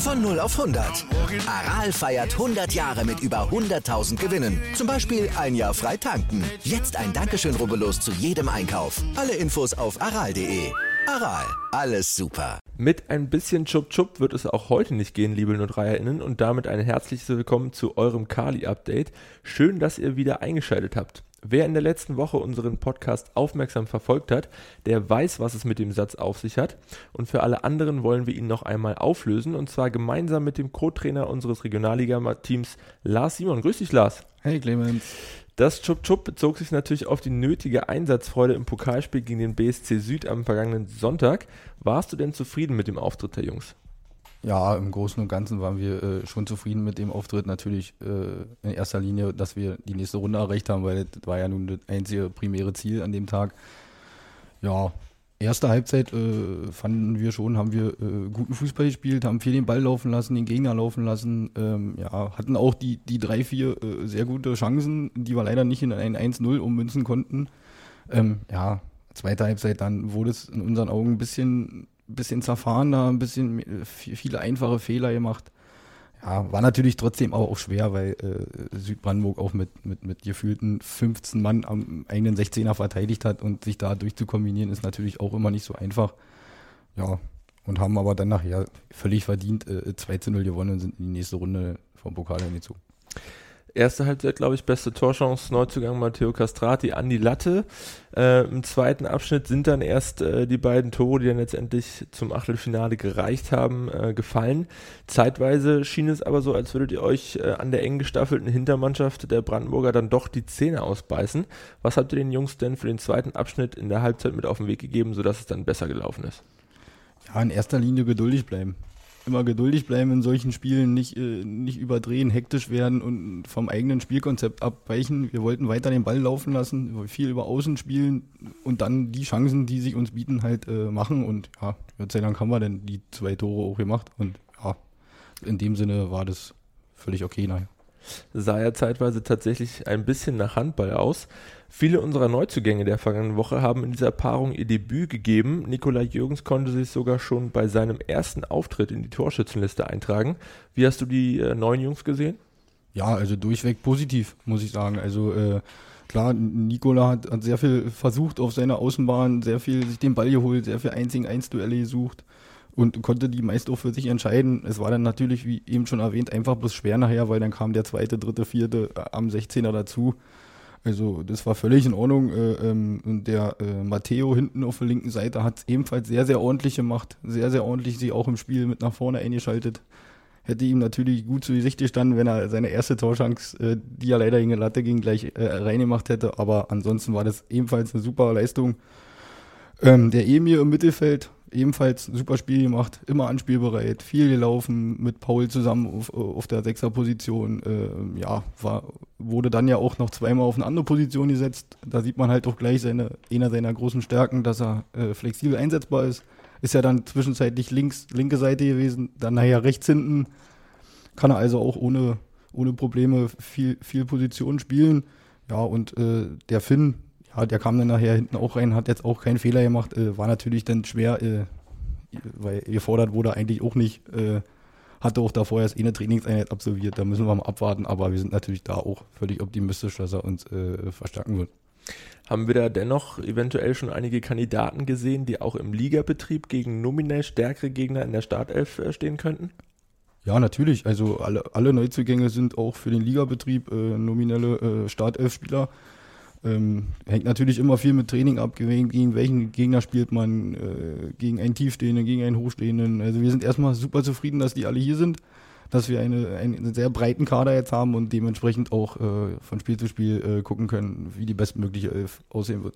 Von 0 auf 100. Aral feiert 100 Jahre mit über 100.000 Gewinnen. Zum Beispiel ein Jahr frei tanken. Jetzt ein Dankeschön, rubbellos zu jedem Einkauf. Alle Infos auf aral.de. Aral, alles super. Mit ein bisschen Chup Chup wird es auch heute nicht gehen, liebe NO3erInnen, und damit ein herzliches Willkommen zu eurem Kali-Update. Schön, dass ihr wieder eingeschaltet habt. Wer in der letzten Woche unseren Podcast aufmerksam verfolgt hat, der weiß, was es mit dem Satz auf sich hat. Und für alle anderen wollen wir ihn noch einmal auflösen. Und zwar gemeinsam mit dem Co-Trainer unseres Regionalliga-Teams, Lars Simon. Grüß dich, Lars. Hey, Clemens. Das Chup Chup bezog sich natürlich auf die nötige Einsatzfreude im Pokalspiel gegen den BSC Süd am vergangenen Sonntag. Warst du denn zufrieden mit dem Auftritt der Jungs? Ja, im Großen und Ganzen waren wir äh, schon zufrieden mit dem Auftritt. Natürlich äh, in erster Linie, dass wir die nächste Runde erreicht haben, weil das war ja nun das einzige primäre Ziel an dem Tag. Ja, erste Halbzeit äh, fanden wir schon, haben wir äh, guten Fußball gespielt, haben viel den Ball laufen lassen, den Gegner laufen lassen. Ähm, ja, hatten auch die, die drei, vier äh, sehr gute Chancen, die wir leider nicht in ein 1-0 ummünzen konnten. Ähm, ja, zweite Halbzeit, dann wurde es in unseren Augen ein bisschen bisschen zerfahrener, ein bisschen äh, viele einfache Fehler gemacht. Ja, war natürlich trotzdem auch, auch schwer, weil äh, Südbrandenburg auch mit, mit, mit gefühlten 15 Mann am eigenen 16er verteidigt hat und sich da durchzukombinieren ist natürlich auch immer nicht so einfach. Ja, und haben aber dann nachher völlig verdient äh, 2 zu 0 gewonnen und sind in die nächste Runde vom Pokal hingezogen. Erste Halbzeit, glaube ich, beste Torchance, Neuzugang Matteo Castrati an die Latte. Äh, Im zweiten Abschnitt sind dann erst äh, die beiden Tore, die dann letztendlich zum Achtelfinale gereicht haben, äh, gefallen. Zeitweise schien es aber so, als würdet ihr euch äh, an der eng gestaffelten Hintermannschaft der Brandenburger dann doch die Zähne ausbeißen. Was habt ihr den Jungs denn für den zweiten Abschnitt in der Halbzeit mit auf den Weg gegeben, sodass es dann besser gelaufen ist? Ja, in erster Linie geduldig bleiben immer geduldig bleiben in solchen Spielen, nicht, äh, nicht überdrehen, hektisch werden und vom eigenen Spielkonzept abweichen. Wir wollten weiter den Ball laufen lassen, viel über Außen spielen und dann die Chancen, die sich uns bieten, halt äh, machen. Und ja, Gott sei Dank haben wir denn die zwei Tore auch gemacht. Und ja, in dem Sinne war das völlig okay. Naja sah ja zeitweise tatsächlich ein bisschen nach Handball aus. Viele unserer Neuzugänge der vergangenen Woche haben in dieser Paarung ihr Debüt gegeben. Nikola Jürgens konnte sich sogar schon bei seinem ersten Auftritt in die Torschützenliste eintragen. Wie hast du die äh, neuen Jungs gesehen? Ja, also durchweg positiv, muss ich sagen. Also äh, klar, Nikola hat, hat, sehr viel versucht auf seiner Außenbahn, sehr viel sich den Ball geholt, sehr viel 1 1 Duelle gesucht und konnte die meist auch für sich entscheiden. Es war dann natürlich, wie eben schon erwähnt, einfach bloß schwer nachher, weil dann kam der zweite, dritte, vierte äh, am 16er dazu. Also das war völlig in Ordnung. Äh, ähm, und der äh, Matteo hinten auf der linken Seite hat es ebenfalls sehr, sehr ordentlich gemacht. Sehr, sehr ordentlich sich auch im Spiel mit nach vorne eingeschaltet. Hätte ihm natürlich gut zu Gesicht gestanden, wenn er seine erste Torschance, die er leider in die Latte ging, gleich reingemacht hätte. Aber ansonsten war das ebenfalls eine super Leistung. Ähm, der Emir im Mittelfeld ebenfalls super Spiel gemacht, immer anspielbereit, viel gelaufen, mit Paul zusammen auf, auf der Sechserposition. Äh, ja, war, wurde dann ja auch noch zweimal auf eine andere Position gesetzt. Da sieht man halt auch gleich seine, einer seiner großen Stärken, dass er äh, flexibel einsetzbar ist. Ist ja dann zwischenzeitlich links, linke Seite gewesen, dann nachher rechts hinten. Kann er also auch ohne, ohne Probleme viel, viel Position spielen. Ja, und äh, der Finn, ja, der kam dann nachher hinten auch rein, hat jetzt auch keinen Fehler gemacht. Äh, war natürlich dann schwer, äh, weil gefordert wurde eigentlich auch nicht. Äh, hatte auch davor erst eh eine Trainingseinheit absolviert. Da müssen wir mal abwarten. Aber wir sind natürlich da auch völlig optimistisch, dass er uns äh, verstärken wird. Haben wir da dennoch eventuell schon einige Kandidaten gesehen, die auch im Ligabetrieb gegen nominell stärkere Gegner in der Startelf äh, stehen könnten? Ja, natürlich. Also alle, alle Neuzugänge sind auch für den Ligabetrieb äh, nominelle Startelf-Spieler. Ähm, hängt natürlich immer viel mit Training ab, gegen, welchen Gegner spielt man, äh, gegen einen Tiefstehenden, gegen einen Hochstehenden. Also wir sind erstmal super zufrieden, dass die alle hier sind, dass wir eine, einen sehr breiten Kader jetzt haben und dementsprechend auch äh, von Spiel zu Spiel äh, gucken können, wie die bestmögliche Elf aussehen wird.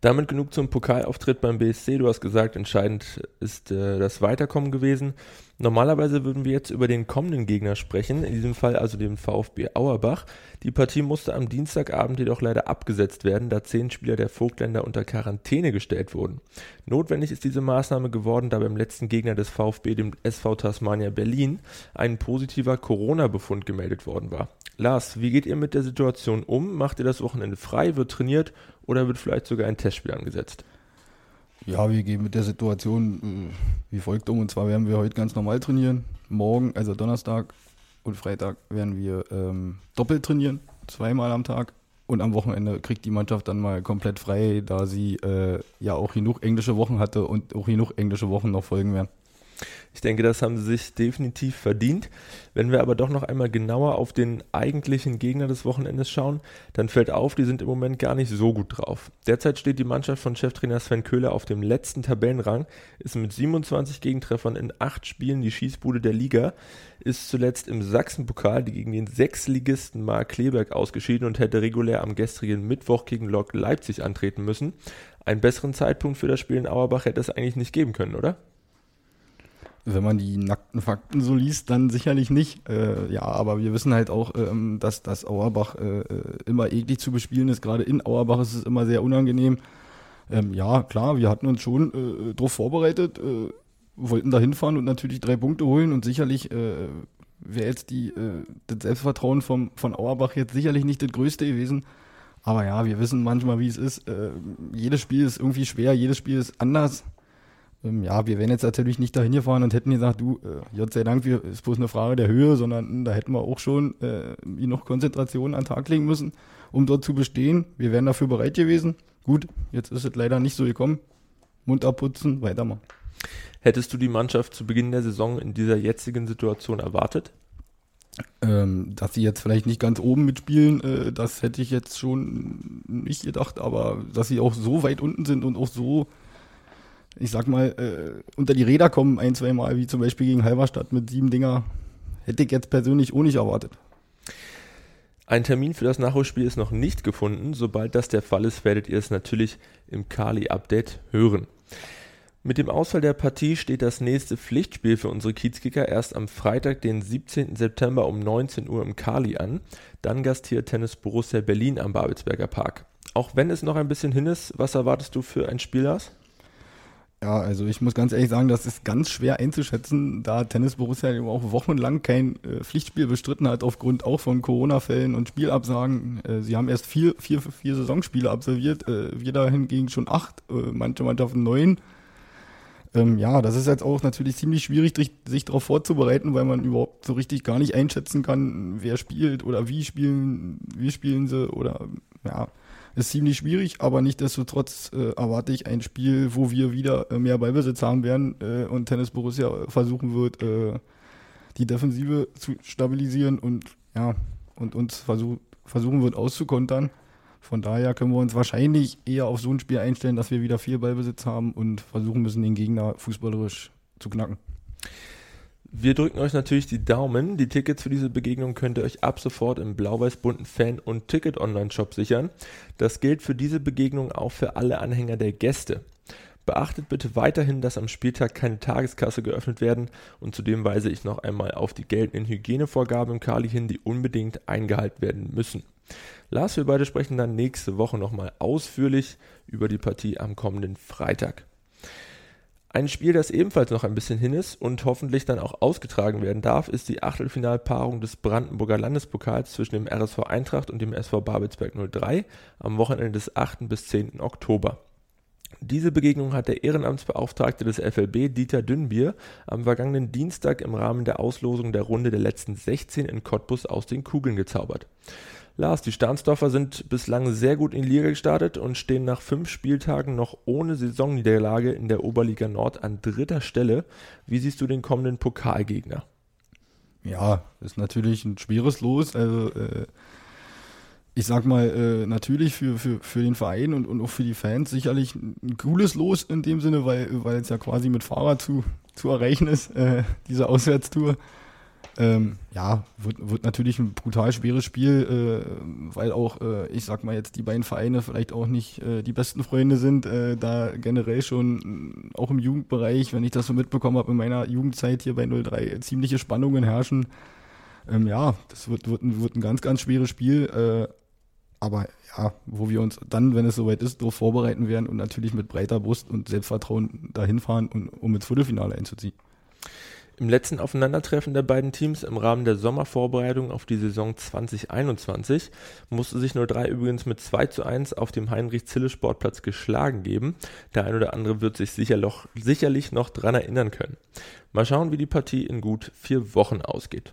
Damit genug zum Pokalauftritt beim BSC. Du hast gesagt, entscheidend ist äh, das Weiterkommen gewesen. Normalerweise würden wir jetzt über den kommenden Gegner sprechen, in diesem Fall also den VfB Auerbach. Die Partie musste am Dienstagabend jedoch leider abgesetzt werden, da zehn Spieler der Vogtländer unter Quarantäne gestellt wurden. Notwendig ist diese Maßnahme geworden, da beim letzten Gegner des VfB, dem SV Tasmania Berlin, ein positiver Corona-Befund gemeldet worden war. Lars, wie geht ihr mit der Situation um? Macht ihr das Wochenende frei, wird trainiert oder wird vielleicht sogar ein Testspiel angesetzt? Ja, wir gehen mit der Situation äh, wie folgt um. Und zwar werden wir heute ganz normal trainieren. Morgen, also Donnerstag und Freitag, werden wir ähm, doppelt trainieren, zweimal am Tag. Und am Wochenende kriegt die Mannschaft dann mal komplett frei, da sie äh, ja auch genug englische Wochen hatte und auch genug englische Wochen noch folgen werden. Ich denke, das haben sie sich definitiv verdient. Wenn wir aber doch noch einmal genauer auf den eigentlichen Gegner des Wochenendes schauen, dann fällt auf, die sind im Moment gar nicht so gut drauf. Derzeit steht die Mannschaft von Cheftrainer Sven Köhler auf dem letzten Tabellenrang, ist mit 27 Gegentreffern in acht Spielen die Schießbude der Liga, ist zuletzt im Sachsenpokal gegen den Sechsligisten Mark Kleberg ausgeschieden und hätte regulär am gestrigen Mittwoch gegen Lok Leipzig antreten müssen. Einen besseren Zeitpunkt für das Spiel in Auerbach hätte es eigentlich nicht geben können, oder? Wenn man die nackten Fakten so liest, dann sicherlich nicht. Äh, ja, aber wir wissen halt auch, ähm, dass das Auerbach äh, äh, immer eklig zu bespielen ist. Gerade in Auerbach ist es immer sehr unangenehm. Ähm, ja, klar, wir hatten uns schon äh, darauf vorbereitet, äh, wollten da hinfahren und natürlich drei Punkte holen und sicherlich äh, wäre jetzt die, das Selbstvertrauen vom, von Auerbach jetzt sicherlich nicht das größte gewesen. Aber ja, wir wissen manchmal, wie es ist. Äh, jedes Spiel ist irgendwie schwer, jedes Spiel ist anders ähm, ja, wir wären jetzt natürlich nicht dahin gefahren und hätten gesagt, du, äh, Gott sei Dank, wir, ist bloß eine Frage der Höhe, sondern hm, da hätten wir auch schon äh, noch Konzentration an den Tag legen müssen, um dort zu bestehen. Wir wären dafür bereit gewesen. Gut, jetzt ist es leider nicht so gekommen. Mund abputzen, weitermachen. Hättest du die Mannschaft zu Beginn der Saison in dieser jetzigen Situation erwartet? Ähm, dass sie jetzt vielleicht nicht ganz oben mitspielen, äh, das hätte ich jetzt schon nicht gedacht, aber dass sie auch so weit unten sind und auch so ich sag mal, äh, unter die Räder kommen ein, zwei Mal, wie zum Beispiel gegen Halberstadt mit sieben Dinger, hätte ich jetzt persönlich auch nicht erwartet. Ein Termin für das Nachholspiel ist noch nicht gefunden. Sobald das der Fall ist, werdet ihr es natürlich im Kali-Update hören. Mit dem Ausfall der Partie steht das nächste Pflichtspiel für unsere Kiezkicker erst am Freitag, den 17. September um 19 Uhr im Kali an. Dann gastiert Tennis Borussia Berlin am Babelsberger Park. Auch wenn es noch ein bisschen hin ist, was erwartest du für ein Spiel, Lars? Ja, also ich muss ganz ehrlich sagen, das ist ganz schwer einzuschätzen, da Tennis Borussia auch wochenlang kein äh, Pflichtspiel bestritten hat, aufgrund auch von Corona-Fällen und Spielabsagen. Äh, sie haben erst vier, vier, vier Saisonspiele absolviert, äh, wir da hingegen schon acht, äh, manche Mannschaften neun. Ähm, ja, das ist jetzt auch natürlich ziemlich schwierig, sich darauf vorzubereiten, weil man überhaupt so richtig gar nicht einschätzen kann, wer spielt oder wie spielen, wie spielen sie oder ja ist ziemlich schwierig, aber nichtsdestotrotz äh, erwarte ich ein Spiel, wo wir wieder äh, mehr Ballbesitz haben werden äh, und Tennis Borussia versuchen wird, äh, die Defensive zu stabilisieren und ja, und uns versuch, versuchen wird auszukontern. Von daher können wir uns wahrscheinlich eher auf so ein Spiel einstellen, dass wir wieder viel Ballbesitz haben und versuchen müssen, den Gegner fußballerisch zu knacken. Wir drücken euch natürlich die Daumen. Die Tickets für diese Begegnung könnt ihr euch ab sofort im blau-weiß-bunten Fan- und Ticket-Online-Shop sichern. Das gilt für diese Begegnung auch für alle Anhänger der Gäste. Beachtet bitte weiterhin, dass am Spieltag keine Tageskasse geöffnet werden und zudem weise ich noch einmal auf die geltenden Hygienevorgaben im Kali hin, die unbedingt eingehalten werden müssen. Lars, wir beide sprechen dann nächste Woche nochmal ausführlich über die Partie am kommenden Freitag. Ein Spiel, das ebenfalls noch ein bisschen hin ist und hoffentlich dann auch ausgetragen werden darf, ist die Achtelfinalpaarung des Brandenburger Landespokals zwischen dem RSV Eintracht und dem SV Babelsberg 03 am Wochenende des 8. bis 10. Oktober. Diese Begegnung hat der Ehrenamtsbeauftragte des FLB, Dieter Dünnbier, am vergangenen Dienstag im Rahmen der Auslosung der Runde der letzten 16 in Cottbus aus den Kugeln gezaubert. Lars, die Stahnsdorfer sind bislang sehr gut in die Liga gestartet und stehen nach fünf Spieltagen noch ohne Saisonniederlage in der Oberliga Nord an dritter Stelle. Wie siehst du den kommenden Pokalgegner? Ja, ist natürlich ein schweres Los. Also äh, ich sag mal, äh, natürlich für, für, für den Verein und, und auch für die Fans sicherlich ein cooles Los in dem Sinne, weil, weil es ja quasi mit Fahrrad zu, zu erreichen ist, äh, diese Auswärtstour. Ähm, ja, wird, wird natürlich ein brutal schweres Spiel, äh, weil auch, äh, ich sag mal jetzt, die beiden Vereine vielleicht auch nicht äh, die besten Freunde sind, äh, da generell schon auch im Jugendbereich, wenn ich das so mitbekommen habe, in meiner Jugendzeit hier bei 03 ziemliche Spannungen herrschen. Ähm, ja, das wird, wird, wird ein ganz, ganz schweres Spiel. Aber ja, wo wir uns dann, wenn es soweit ist, darauf vorbereiten werden und natürlich mit breiter Brust und Selbstvertrauen dahin fahren, und, um ins Viertelfinale einzuziehen. Im letzten Aufeinandertreffen der beiden Teams im Rahmen der Sommervorbereitung auf die Saison 2021 musste sich 03 übrigens mit 2 zu 1 auf dem Heinrich-Zille-Sportplatz geschlagen geben. Der ein oder andere wird sich sicher noch, sicherlich noch dran erinnern können. Mal schauen, wie die Partie in gut vier Wochen ausgeht.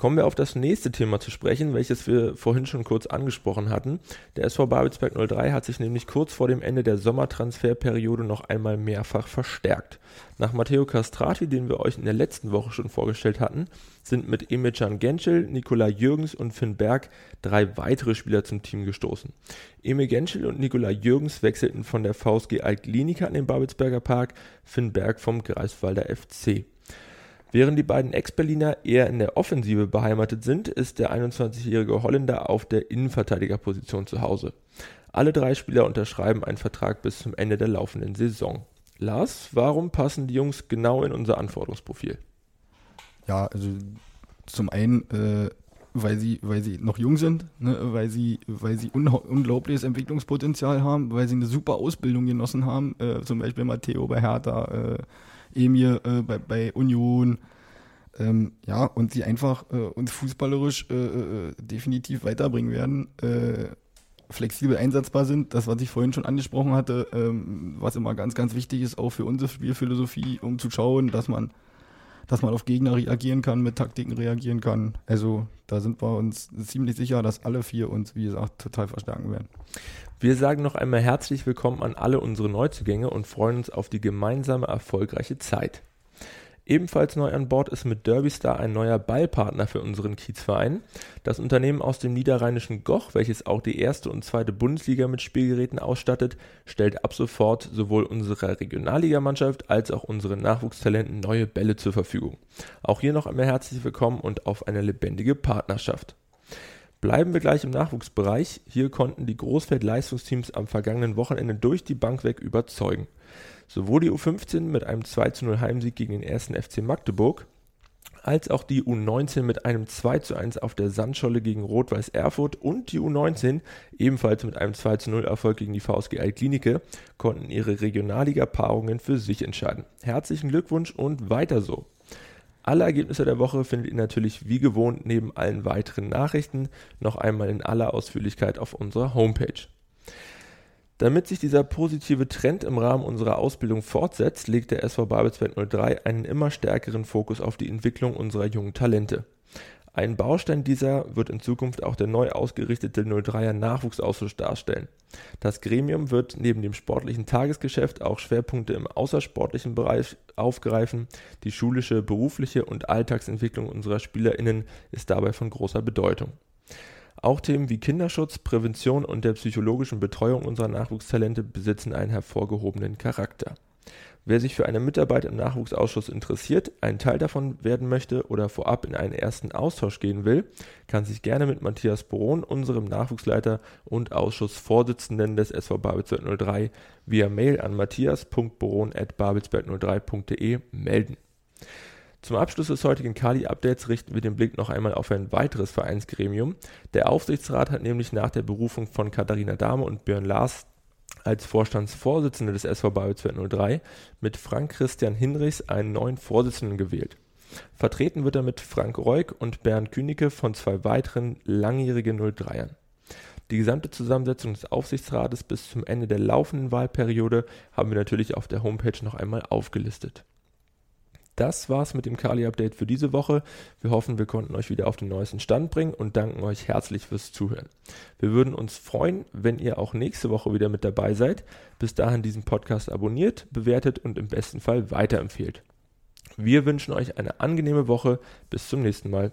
Kommen wir auf das nächste Thema zu sprechen, welches wir vorhin schon kurz angesprochen hatten. Der SV Babelsberg 03 hat sich nämlich kurz vor dem Ende der Sommertransferperiode noch einmal mehrfach verstärkt. Nach Matteo Castrati, den wir euch in der letzten Woche schon vorgestellt hatten, sind mit Emilcan Genschel, Nikola Jürgens und Finn Berg drei weitere Spieler zum Team gestoßen. Emil Genschel und Nikola Jürgens wechselten von der VSG Altklinika an den Babelsberger Park, Finn Berg vom Greifswalder FC. Während die beiden Ex-Berliner eher in der Offensive beheimatet sind, ist der 21-jährige Holländer auf der Innenverteidigerposition zu Hause. Alle drei Spieler unterschreiben einen Vertrag bis zum Ende der laufenden Saison. Lars, warum passen die Jungs genau in unser Anforderungsprofil? Ja, also zum einen, äh, weil sie, weil sie noch jung sind, ne, weil sie, weil sie unglaubliches Entwicklungspotenzial haben, weil sie eine super Ausbildung genossen haben, äh, zum Beispiel Matteo bei Hertha, äh, Emir äh, bei, bei Union. Ähm, ja, und sie einfach äh, uns fußballerisch äh, äh definitiv weiterbringen werden. Äh, flexibel einsetzbar sind, das, was ich vorhin schon angesprochen hatte, ähm, was immer ganz, ganz wichtig ist, auch für unsere Spielphilosophie, um zu schauen, dass man, dass man auf Gegner reagieren kann, mit Taktiken reagieren kann. Also da sind wir uns ziemlich sicher, dass alle vier uns, wie gesagt, total verstärken werden. Wir sagen noch einmal herzlich willkommen an alle unsere Neuzugänge und freuen uns auf die gemeinsame erfolgreiche Zeit. Ebenfalls neu an Bord ist mit Derbystar ein neuer Ballpartner für unseren Kiezverein. Das Unternehmen aus dem niederrheinischen Goch, welches auch die erste und zweite Bundesliga mit Spielgeräten ausstattet, stellt ab sofort sowohl unserer Regionalligamannschaft als auch unseren Nachwuchstalenten neue Bälle zur Verfügung. Auch hier noch einmal herzlich willkommen und auf eine lebendige Partnerschaft. Bleiben wir gleich im Nachwuchsbereich. Hier konnten die Großfeld-Leistungsteams am vergangenen Wochenende durch die Bank weg überzeugen. Sowohl die U15 mit einem 2 zu 0 Heimsieg gegen den ersten FC Magdeburg, als auch die U19 mit einem 2 zu 1 auf der Sandscholle gegen Rot-Weiß Erfurt und die U19 ebenfalls mit einem 2 zu 0 Erfolg gegen die VSG Altklinike konnten ihre Regionalliga-Paarungen für sich entscheiden. Herzlichen Glückwunsch und weiter so! Alle Ergebnisse der Woche findet ihr natürlich wie gewohnt neben allen weiteren Nachrichten noch einmal in aller Ausführlichkeit auf unserer Homepage. Damit sich dieser positive Trend im Rahmen unserer Ausbildung fortsetzt, legt der SV Babelsberg 03 einen immer stärkeren Fokus auf die Entwicklung unserer jungen Talente. Ein Baustein dieser wird in Zukunft auch der neu ausgerichtete 03er Nachwuchsausschuss darstellen. Das Gremium wird neben dem sportlichen Tagesgeschäft auch Schwerpunkte im außersportlichen Bereich aufgreifen. Die schulische, berufliche und Alltagsentwicklung unserer SpielerInnen ist dabei von großer Bedeutung. Auch Themen wie Kinderschutz, Prävention und der psychologischen Betreuung unserer Nachwuchstalente besitzen einen hervorgehobenen Charakter. Wer sich für eine Mitarbeit im Nachwuchsausschuss interessiert, ein Teil davon werden möchte oder vorab in einen ersten Austausch gehen will, kann sich gerne mit Matthias Boron, unserem Nachwuchsleiter und Ausschussvorsitzenden des SV Babelsberg 03, via Mail an matthias.boron.babelsberg03.de melden. Zum Abschluss des heutigen Kali-Updates richten wir den Blick noch einmal auf ein weiteres Vereinsgremium. Der Aufsichtsrat hat nämlich nach der Berufung von Katharina Dahme und Björn Lars als Vorstandsvorsitzender des SV Babelsberg 03 mit Frank Christian Hinrichs einen neuen Vorsitzenden gewählt. Vertreten wird er mit Frank Reuk und Bernd Künicke von zwei weiteren langjährigen 03ern. Die gesamte Zusammensetzung des Aufsichtsrates bis zum Ende der laufenden Wahlperiode haben wir natürlich auf der Homepage noch einmal aufgelistet. Das war's mit dem Kali-Update für diese Woche. Wir hoffen, wir konnten euch wieder auf den neuesten Stand bringen und danken euch herzlich fürs Zuhören. Wir würden uns freuen, wenn ihr auch nächste Woche wieder mit dabei seid. Bis dahin diesen Podcast abonniert, bewertet und im besten Fall weiterempfehlt. Wir wünschen euch eine angenehme Woche. Bis zum nächsten Mal.